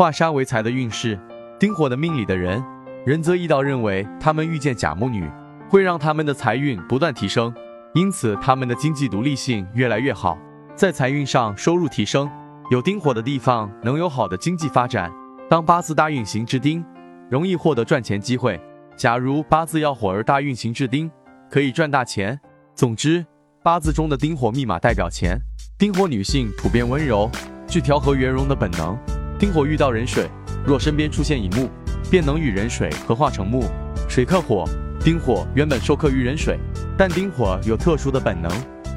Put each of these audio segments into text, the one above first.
化杀为财的运势。丁火的命里的人，仁泽易道认为他们遇见甲木女，会让他们的财运不断提升，因此他们的经济独立性越来越好，在财运上收入提升。有丁火的地方能有好的经济发展。当八字大运行至丁，容易获得赚钱机会。假如八字要火而大运行至丁，可以赚大钱。总之，八字中的丁火密码代表钱。丁火女性普遍温柔，具调和圆融的本能。丁火遇到壬水，若身边出现乙木，便能与壬水合化成木。水克火，丁火原本受克于壬水，但丁火有特殊的本能，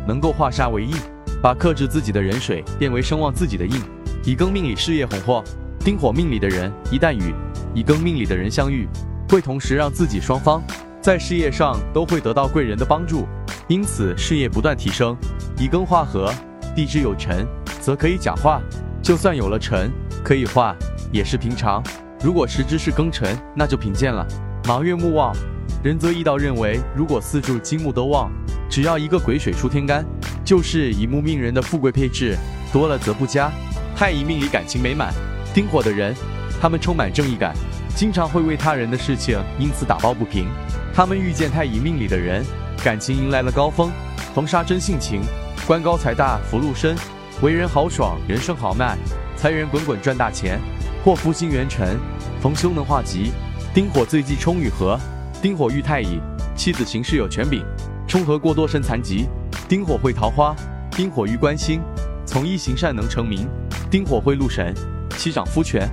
能够化煞为印，把克制自己的壬水变为声望自己的印。乙庚命里事业红火，丁火命里的人一旦与乙庚命里的人相遇，会同时让自己双方在事业上都会得到贵人的帮助，因此事业不断提升。乙庚化合，地支有辰，则可以假化。就算有了辰，可以化，也是平常。如果时支是庚辰，那就贫贱了。马月木旺，仁泽易道认为，如果四柱金木都旺，只要一个癸水出天干，就是乙木命人的富贵配置，多了则不佳。太乙命里感情美满，丁火的人，他们充满正义感，经常会为他人的事情因此打抱不平。他们遇见太乙命里的人，感情迎来了高峰，逢杀真性情，官高财大福禄深。为人豪爽，人生豪迈，财源滚滚赚大钱，祸福星元辰，逢凶能化吉。丁火最忌冲与合，丁火遇太乙，妻子行事有权柄，冲合过多身残疾。丁火会桃花，丁火遇官星，从一行善能成名。丁火会禄神，妻长夫权。